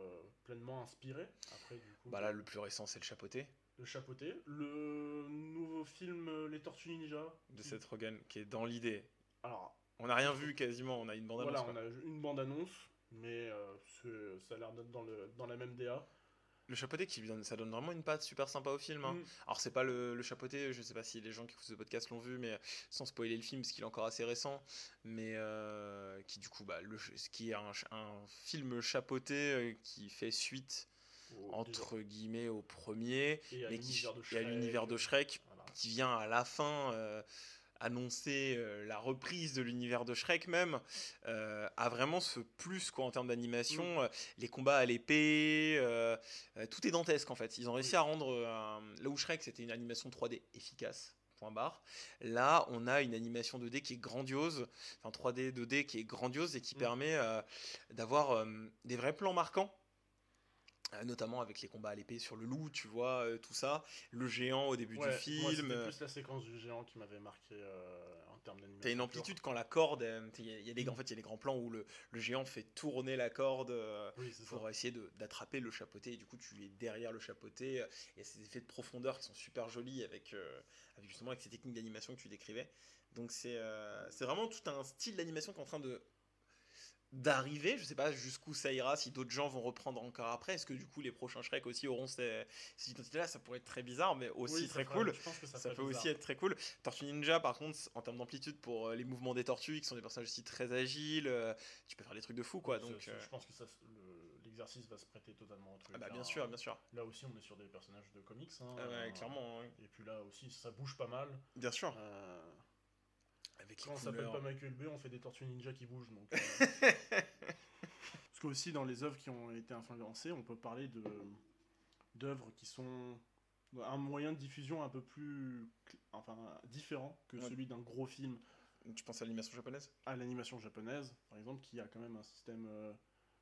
pleinement inspirés. Après, du coup, Bah là, le plus récent, c'est le chapeauté le chapeauté, le nouveau film euh, Les Tortues Ninja. de Seth Rogen, qui est dans l'idée. Alors, On n'a rien vu quasiment, on a une bande voilà, on a une bande annonce, mais euh, ça a l'air d'être dans, le, dans la même DA. Le chapeauté, qui lui donne, ça donne vraiment une patte super sympa au film. hein. Mm. Alors, c'est pas le, le chapeauté, je sais pas si les gens qui écoutent ce podcast l'ont vu, mais sans spoiler le film, parce qu'il est encore assez récent. Mais euh, qui, du coup, bah, le, ce qui est un, film chapeauté euh, qui fait suite, au- entre guillemets, au premier, et à mais qui l'univers de et à l'univers de Shrek, Voilà. qui vient à la fin euh, annoncer euh, la reprise de l'univers de Shrek même, euh, a vraiment ce plus quoi en termes d'animation, euh, les combats à l'épée, tout est dantesque en fait. Ils ont réussi Oui. à rendre euh, là où Shrek c'était une animation 3D efficace. Point barre. Là, on a une animation 2D qui est grandiose, enfin 3D 2D qui est grandiose et qui Mm. permet d'avoir des vrais plans marquants. Euh, notamment avec les combats à l'épée sur le loup, tu vois, euh, tout ça. Le géant au début Ouais, du film. c'était plus la séquence du géant qui m'avait marqué euh, en termes d'animation. T'as une amplitude quand la corde, il y a, y Mm. en fait, il y a des grands plans où le, le géant fait tourner la corde euh, Oui, c'est ça. pour essayer d'attraper le chapeauté. Et du coup, tu es derrière le chapeauté. Il y a ces effets de profondeur qui sont super jolis avec, avec justement avec ces techniques d'animation que tu décrivais. Donc c'est c'est vraiment tout un style d'animation qui est en train de d'arriver. Je sais pas jusqu'où ça ira, si d'autres gens vont reprendre encore après. Est-ce que du coup les prochains Shrek aussi auront ces, ces identités-là? Ça pourrait être très bizarre, mais aussi Oui, très cool. Ça, peut aussi être très cool. Tortue Ninja, par contre, en termes d'amplitude pour euh, les mouvements des tortues, qui sont des personnages aussi très agiles, euh, tu peux faire des trucs de fou, quoi. Donc, euh, Je pense que le- l'exercice va se prêter totalement au truc. ah bah, hein. bien sûr, bien sûr. Là aussi, on est sur des personnages de comics. hein, Ah ouais, euh, clairement, hein. Et puis là aussi, ça bouge pas mal. bien sûr. Avec quand on s'appelle pas Michael Bay, on fait des tortues ninja qui bougent. Donc, euh. Parce que aussi, dans les œuvres qui ont été influencées, on peut parler de d'œuvres qui sont un moyen de diffusion un peu plus enfin différent que Ouais. celui d'un gros film Tu penses à l'animation japonaise? À l'animation japonaise, par exemple, qui a quand même un système euh,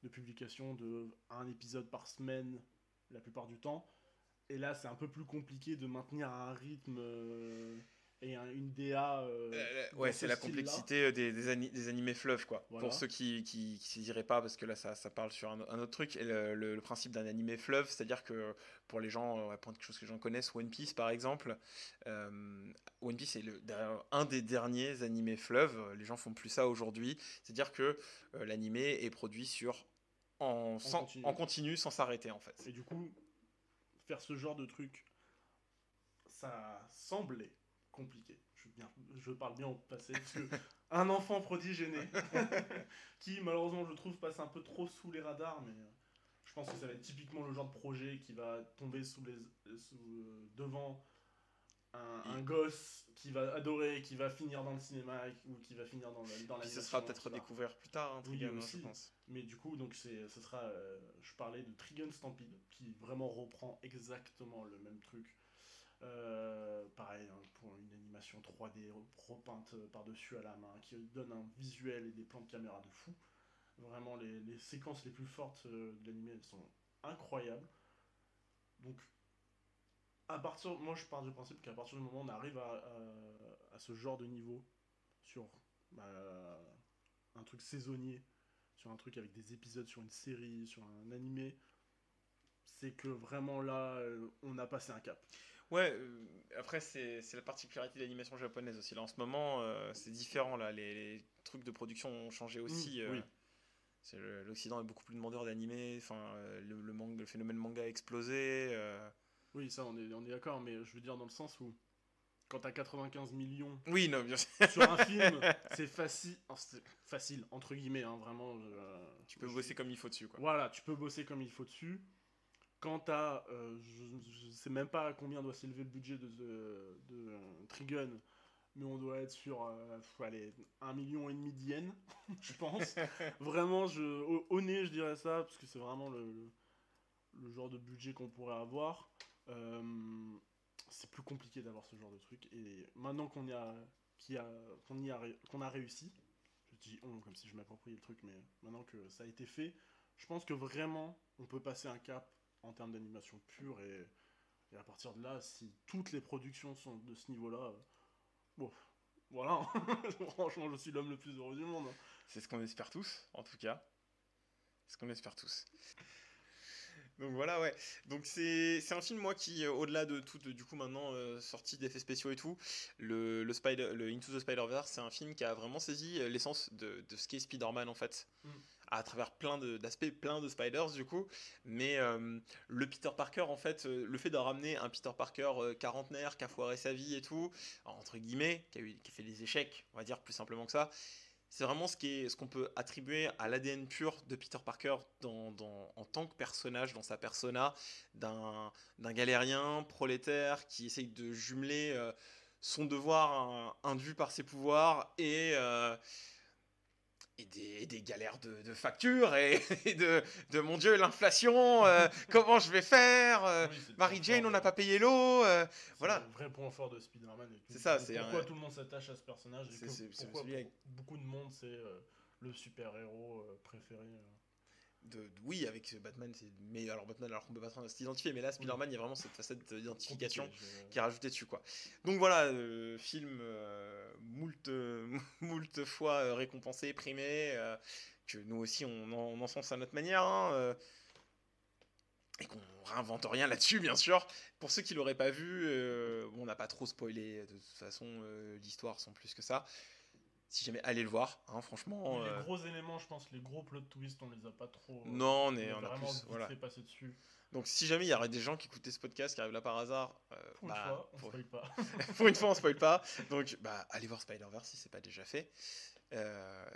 de publication de un épisode par semaine la plupart du temps. Et là, c'est un peu plus compliqué de maintenir un rythme euh, et un- une DA. euh, Euh, dans Ouais, ce c'est la complexité euh, des, des, ani- des animés fleuves, quoi. Voilà. Pour ceux qui qui, qui diraient pas, parce que là, ça, ça parle sur un, un autre truc. Et le, le- le principe d'un animé fleuve, c'est-à-dire que pour les gens, euh, pour quelque chose que les gens connaissent, One Piece, par exemple, euh, One Piece est le, un des derniers animés fleuves. Les gens font plus ça aujourd'hui. C'est-à-dire que euh, l'animé est produit sur en, sans- continu. en continu, sans s'arrêter, en fait. Et du coup, faire ce genre de truc, ça semblait compliqué. Je, bien, je parle bien au passé, parce que un enfant prodige né, qui malheureusement je trouve passe un peu trop sous les radars, mais euh, je pense que ça va être typiquement le genre de projet qui va tomber sous les, sous, euh, devant un, un gosse qui va adorer, qui va finir dans le cinéma ou qui va finir dans, le- dans la ce sera peut-être découvert plus tard, hein, Trigun, je pense. mais du coup, donc c'est, ce sera, euh, je parlais de Trigun Stampede, qui vraiment reprend exactement le même truc. Euh, pareil, hein, pour une animation 3D repeinte par-dessus à la main, qui donne un visuel et des plans de caméra de fou. Vraiment, les, séquences les plus fortes euh, de l'animé, elles sont incroyables. Donc, à partir, moi je pars du principe qu'à partir du moment où on arrive à, ce genre de niveau, sur bah, un truc saisonnier, sur un truc avec des épisodes, sur une série, sur un animé, c'est que vraiment là, euh, on a passé un cap. Ouais, euh, après, c'est la particularité de l'animation japonaise aussi. Là, en ce moment, euh, c'est différent. Là. Les, les trucs de production ont changé aussi. Mm, euh, oui. L'Occident est beaucoup plus demandeur d'animés. Enfin, le, le, manga- le phénomène manga a explosé. Oui, ça, on est, on est d'accord, mais je veux dire dans le sens où, quand t'as 95 millions Oui, non, bien sûr. sur un film, c'est facile, oh, facile, entre guillemets, hein, vraiment. Tu peux je- bosser comme il faut dessus. Quoi. Voilà, tu peux bosser comme il faut dessus. Quand t'as, euh, je, je sais même pas à combien doit s'élever le budget de, de, de, euh, Trigun, mais on doit être sur, euh, allez, un million et demi d'yens, je pense. vraiment, je, au, au nez, je dirais ça, parce que c'est vraiment le, le, le genre de budget qu'on pourrait avoir. Euh, c'est plus compliqué d'avoir ce genre de truc. Et maintenant qu'on y a, a, qu'on y a, qu'on a réussi, je dis on comme si je m'appropriais le truc, mais maintenant que ça a été fait, je pense que vraiment on peut passer un cap en termes d'animation pure et, et à partir de là, si toutes les productions sont de ce niveau-là, euh, bon, voilà, franchement, je suis l'homme le plus heureux du monde. hein. C'est ce qu'on espère tous, en tout cas. C'est ce qu'on espère tous. Donc voilà, ouais. Donc c'est un film, moi, qui, euh, au-delà de tout, de- du coup, maintenant, euh, sorti d'effets spéciaux et tout, le, le, Spider, le Into the Spider-Verse, c'est un film qui a vraiment saisi euh, l'essence de, de ce qu'est Spider-Man, en fait. Mm. À travers plein d'aspects, plein de Spiders, du coup. Mais euh, le Peter Parker, en fait, euh, le fait de ramener un Peter Parker euh, quarantenaire, qui a foiré sa vie et tout, entre guillemets, qui a, eu, qui fait des échecs, on va dire plus simplement que ça, c'est vraiment ce qu'on peut attribuer à l'ADN pur de Peter Parker dans, en tant que personnage, dans sa persona, d'un galérien prolétaire qui essaye de jumeler son devoir induit par ses pouvoirs et, et, des, et des galères de, de factures et, et de, de mon dieu l'inflation, euh, comment je vais faire euh, Oui, point Jane, on n'a pas payé l'eau. euh, c'est voilà. le vrai point fort de Spider-Man. C'est ça, c'est Pourquoi un- tout le monde s'attache à ce personnage et C'est- que- pourquoi pour beaucoup de monde c'est euh, le super-héros préféré. De, de- oui, avec Batman, c'est mais alors Batman, alors qu'on peut pas s'identifier, mais là, Spider-Man, il y a vraiment cette facette d'identification je- qui est rajoutée dessus, quoi. Donc voilà, euh, film euh, moult, euh, moult fois euh, récompensé, primé, euh, que nous aussi on, en- encense à notre manière, hein, et qu'on réinvente rien là-dessus, bien sûr. Pour ceux qui l'auraient pas vu, on n'a pas trop spoilé, de toute façon, l'histoire sans plus que ça. Si jamais, allez le voir, hein, franchement. Oui, euh, Les gros éléments, je pense, les gros plot twists, on les a pas trop. euh, Non, on est- a on a vraiment plus, voilà. fait passer dessus. Donc si jamais il y aurait des gens qui écoutaient ce podcast qui arrivent là par hasard, euh, Pour bah, une fois, on pour, spoil pas. pour une fois on spoil pas. Donc bah allez voir Spider-Verse si c'est pas déjà fait. Euh,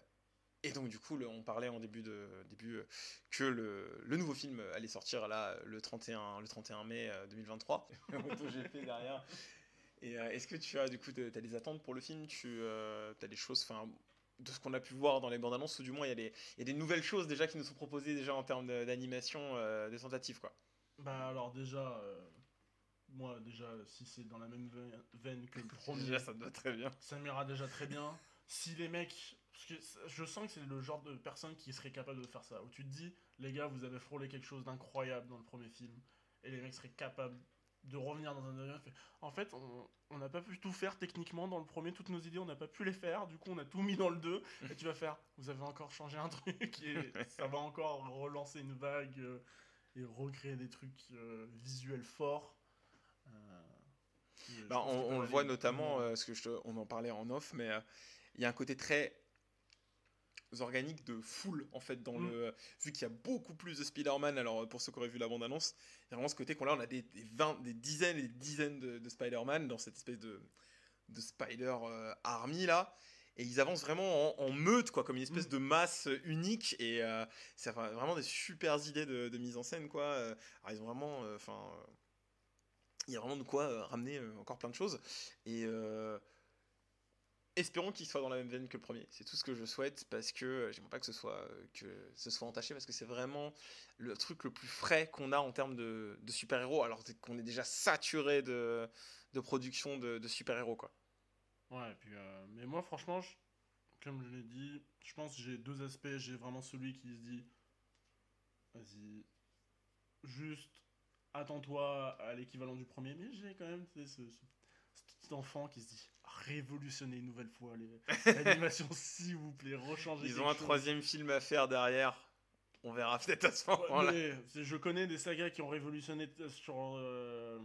et donc du coup le- on parlait en début de début que le, le nouveau film allait sortir là le 31 le 31 mai euh, 2023. MotoGP derrière. Et euh, est-ce que tu as du coup t'as des attentes pour le film? Tu as des choses enfin de ce qu'on a pu voir dans les bandes annonces ou du moins il y, a des- il y a des nouvelles choses déjà qui nous sont proposées déjà en termes d'animation euh, des tentatives quoi? Bah alors déjà, euh, moi déjà, si c'est dans la même veine- que le premier, Déjà ça te va très bien. ça m'ira déjà très bien. Si les mecs, parce que je sens que c'est le genre de personne qui serait capable de faire ça, où tu te dis, les gars, vous avez frôlé quelque chose d'incroyable dans le premier film, et les mecs seraient capables de revenir dans un deuxième. fait, En fait, on- n'a pas pu tout faire techniquement dans le premier, toutes nos idées, on n'a pas pu les faire, du coup on a tout mis dans le 2, et tu vas faire, vous avez encore changé un truc, et ça va encore relancer une vague, euh, et recréer des trucs euh, visuels forts. Euh, Bah, on, le voit notamment, parce que je on en parlait en off, mais il y a un côté très organique de foule en fait dans Mm. le vu qu'il y a beaucoup plus de Spider-Man alors pour ceux qui auraient vu la bande annonce il y a vraiment ce côté qu'on là on a des, des, 20 des dizaines et des dizaines de, de Spider-Man dans cette espèce de, de Spider euh, Army là et ils avancent vraiment en, en meute quoi comme une espèce Mm. de masse unique et euh, c'est vraiment des super idées de, de mise en scène quoi Euh, alors, ils ont vraiment euh, enfin euh, il y a vraiment de quoi ramener encore plein de choses et espérons qu'il soit dans la même veine que le premier c'est tout ce que je souhaite parce que euh, j'aimerais pas que ce soit euh, que ce soit entaché parce que c'est vraiment le truc le plus frais qu'on a en termes de, de super héros alors qu'on est déjà saturé de, production de, de super héros quoi Ouais, puis, euh, mais moi, franchement, comme je l'ai dit, je pense que j'ai deux aspects. J'ai vraiment celui qui se dit, vas-y, juste attends-toi à l'équivalent du premier, mais j'ai quand même petit enfant qui se dit, révolutionnez une nouvelle fois les- l'animation, s'il vous plaît, rechangez ils ont un chose. troisième film à faire derrière on verra peut-être à ce Ouais, moment là mais c'est- je connais des sagas qui ont révolutionné t- sur, euh,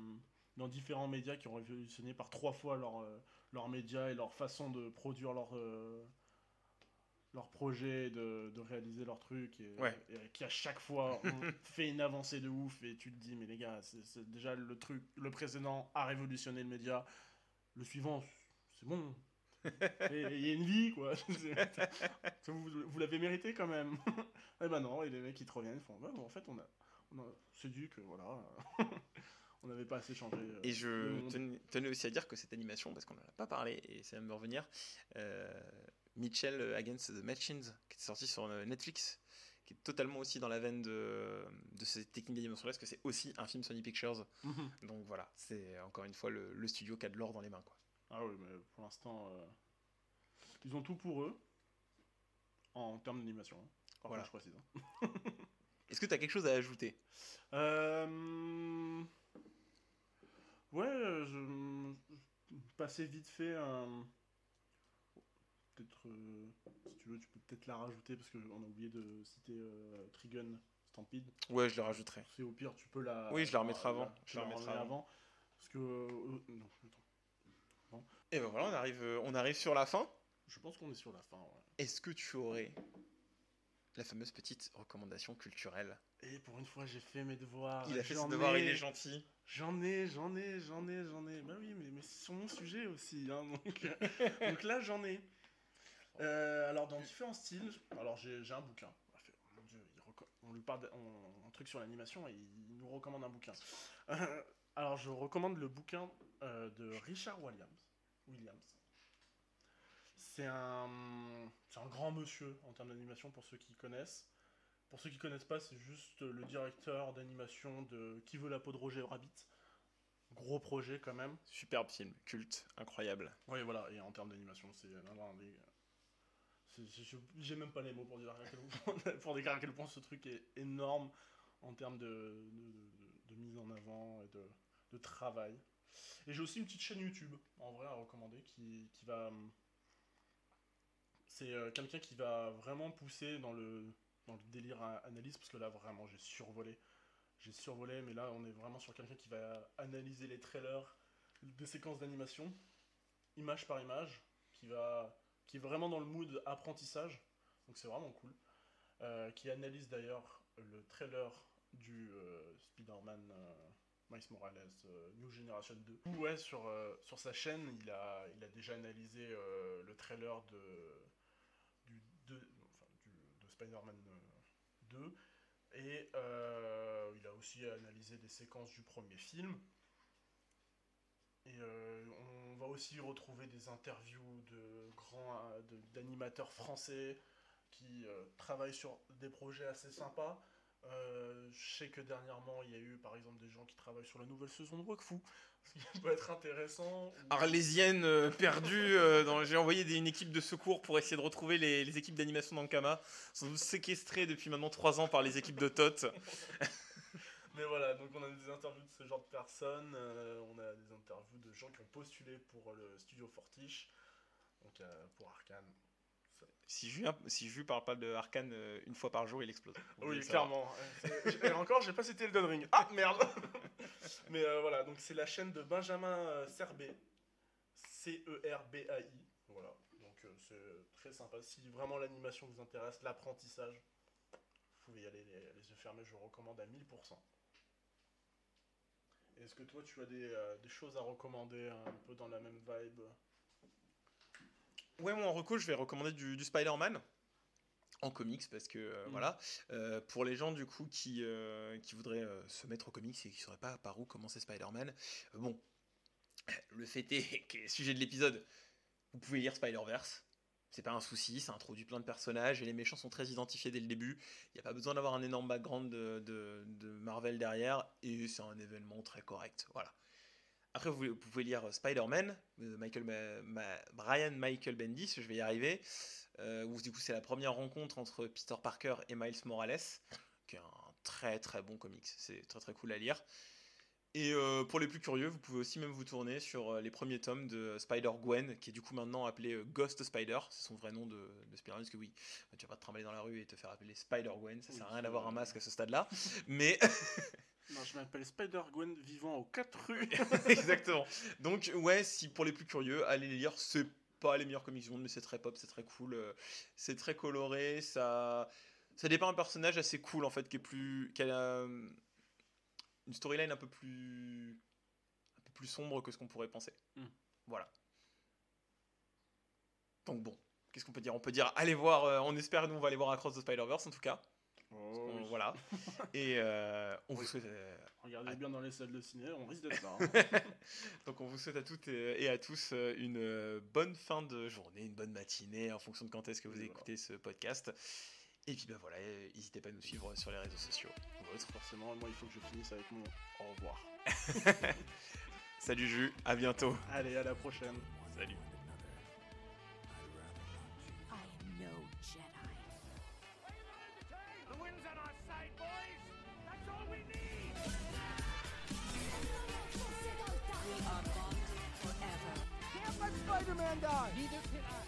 dans différents médias, qui ont révolutionné par trois fois leur, euh, leurs médias et leur façon de produire leur, euh, leur projet, de, de réaliser leur truc, et, Ouais. et qui à chaque fois ont fait une avancée de ouf, et tu te dis, mais les gars, c'est déjà le truc, le précédent a révolutionné le média, le suivant, c'est bon. Et il y a une vie, quoi. Vous vous l'avez mérité quand même. Eh ben non, et les mecs ils te reviennent, ils font bah, bon, en fait on a, on a c'est dû que voilà, on n'avait pas assez changé. euh, Et je tenais aussi à dire que cette animation, parce qu'on n'en a pas parlé, et ça va me revenir, euh, Mitchell Against the Machines, qui est sorti sur euh, Netflix, qui est totalement aussi dans la veine de, de cette technique d'animation parce que c'est aussi un film Sony Pictures. Mhm. Donc voilà, c'est encore une fois le, le studio qui a de l'or dans les mains. Quoi. Ah oui, mais pour l'instant, euh, ils ont tout pour eux en termes d'animation. hein. Voilà. je précise. hein. Est-ce que tu as quelque chose à ajouter Euh, Ouais, euh, je... passer vite fait un. Peut-être. euh, Si tu veux, tu peux peut-être la rajouter parce qu'on a oublié de citer euh, Trigun Stampede. Ouais, je le rajouterai. C'est au pire, tu peux la. Oui, je la remettrai avant. Je la la remettrai avant. avant. Parce que. euh, non, attends. Et ben voilà, on arrive, on arrive sur la fin. Je pense qu'on est sur la fin, ouais. Est-ce que tu aurais la fameuse petite recommandation culturelle? Et pour une fois, j'ai fait mes devoirs. Il a fait ses devoirs, il est gentil. J'en ai, j'en ai, j'en ai, j'en ai. Bah oui, mais, mais c'est sur mon sujet aussi. hein, donc, donc là, j'en ai. Euh, alors, dans différents styles. Alors, j'ai un bouquin. On a fait- mon Dieu, il on lui parle de- on- un truc sur l'animation et il nous recommande un bouquin. Euh, alors, je recommande le bouquin euh, de Richard Williams. Williams. C'est un, un grand monsieur en termes d'animation pour ceux qui connaissent. Pour ceux qui connaissent pas, c'est juste le directeur d'animation de Qui veut la peau de Roger Rabbit. Gros projet quand même. Superbe film, culte, incroyable. Oui, voilà, et en termes d'animation, c'est l'un des- J'ai même pas les mots pour, dire pour décrire à quel point ce truc est énorme en termes de, de, mise en avant et de, travail. Et j'ai aussi une petite chaîne YouTube, en vrai, à recommander, qui, qui va... C'est euh, quelqu'un qui va vraiment pousser dans le, dans le délire à analyse, parce que là, vraiment, j'ai survolé. J'ai survolé, mais là, on est vraiment sur quelqu'un qui va analyser les trailers des séquences d'animation, image par image, qui, va, qui est vraiment dans le mood apprentissage, donc c'est vraiment cool. Euh, qui analyse d'ailleurs le trailer du euh, Spider-Man euh, Miles Morales New Generation 2. Ouais, sur, sur sa chaîne, il a, il a déjà analysé le trailer de, du, de, de Spider-Man 2. Et il a aussi analysé des séquences du premier film. Et va aussi retrouver des interviews de grands d'animateurs français qui travaillent sur des projets assez sympas. Euh, je sais que dernièrement, il y a eu par exemple des gens qui travaillent sur la nouvelle saison de Wakfu, ce qui peut être intéressant. Arlésienne euh, perdue, euh, j'ai envoyé une équipe de secours pour essayer de retrouver les, équipes d'animation d'Ankama, sont séquestrées depuis maintenant 3 ans par les équipes de Tot. Mais voilà, donc on a des interviews de ce genre de personnes, on a des interviews de gens qui ont postulé pour le studio Fortiche, donc pour Arkane, si Julien, si parle pas de Arkane euh, une fois par jour, il explose. Oui, clairement. Et encore, j'ai pas cité Elden Ring. Ah merde Mais euh, voilà, donc c'est la chaîne de Benjamin euh, Serbé. C-E-R-B-A-I. Voilà, donc c'est très sympa. Si vraiment l'animation vous intéresse, l'apprentissage, vous pouvez y aller les, yeux fermés, je recommande à 1000%. Est-ce que toi, tu as des, des choses à recommander un peu dans la même vibe? Ouais, moi en reco, je vais recommander du, Spider-Man en comics parce que euh, mm. voilà. Euh, pour les gens du coup qui, euh, qui voudraient se mettre au comics et qui sauraient pas par où commencer Spider-Man bon le fait est que sujet de l'épisode vous pouvez lire Spider-Verse c'est pas un souci, ça introduit plein de personnages et les méchants sont très identifiés dès le début. Il n'y a pas besoin d'avoir un énorme background de, Marvel derrière et c'est un événement très correct. Voilà. Après, vous, pouvez lire Spider-Man, Michael, Brian Michael Bendis, je vais y arriver, euh, où du coup c'est la première rencontre entre Peter Parker et Miles Morales, qui est un très très bon comics, c'est très très cool à lire. Et euh, pour les plus curieux, vous pouvez aussi même vous tourner sur euh, les premiers tomes de Spider-Gwen, qui est du coup maintenant appelé Ghost Spider, c'est son vrai nom de, de Spider-Man, parce que oui, tu vas pas te trimballer dans la rue et te faire appeler Spider-Gwen, ça sert à rien d'avoir un masque à ce stade-là, mais... Non, je m'appelle Spider-Gwen vivant aux quatre rues. Exactement. Donc, ouais, si pour les plus curieux, allez les lire. C'est pas les meilleurs comics du monde, mais c'est très pop, c'est très cool. Euh, c'est très coloré. Ça, ça dépend un personnage assez cool, en fait, qui est plus. qui a euh, une storyline un peu plus. un peu plus sombre que ce qu'on pourrait penser. Hmm. Voilà. Donc, bon. Qu'est-ce qu'on peut dire? On peut dire, allez voir, euh, on espère, nous, on va aller voir Across the Spider-Verse, en tout cas. Oh, voilà. Et euh, on vous souhaite. Euh, Regardez bien dans les salles de ciné, on risque d'être là. Hein. Donc on vous souhaite à toutes et à tous une bonne fin de journée, une bonne matinée en fonction de quand est-ce que vous écoutez ce podcast. Et puis ben voilà, n'hésitez pas à nous suivre sur les réseaux sociaux. forcément, moi il faut que je finisse avec mon au revoir. Salut Jus, à bientôt. Allez, à la prochaine. Salut. Spider-Man die! Neither can I.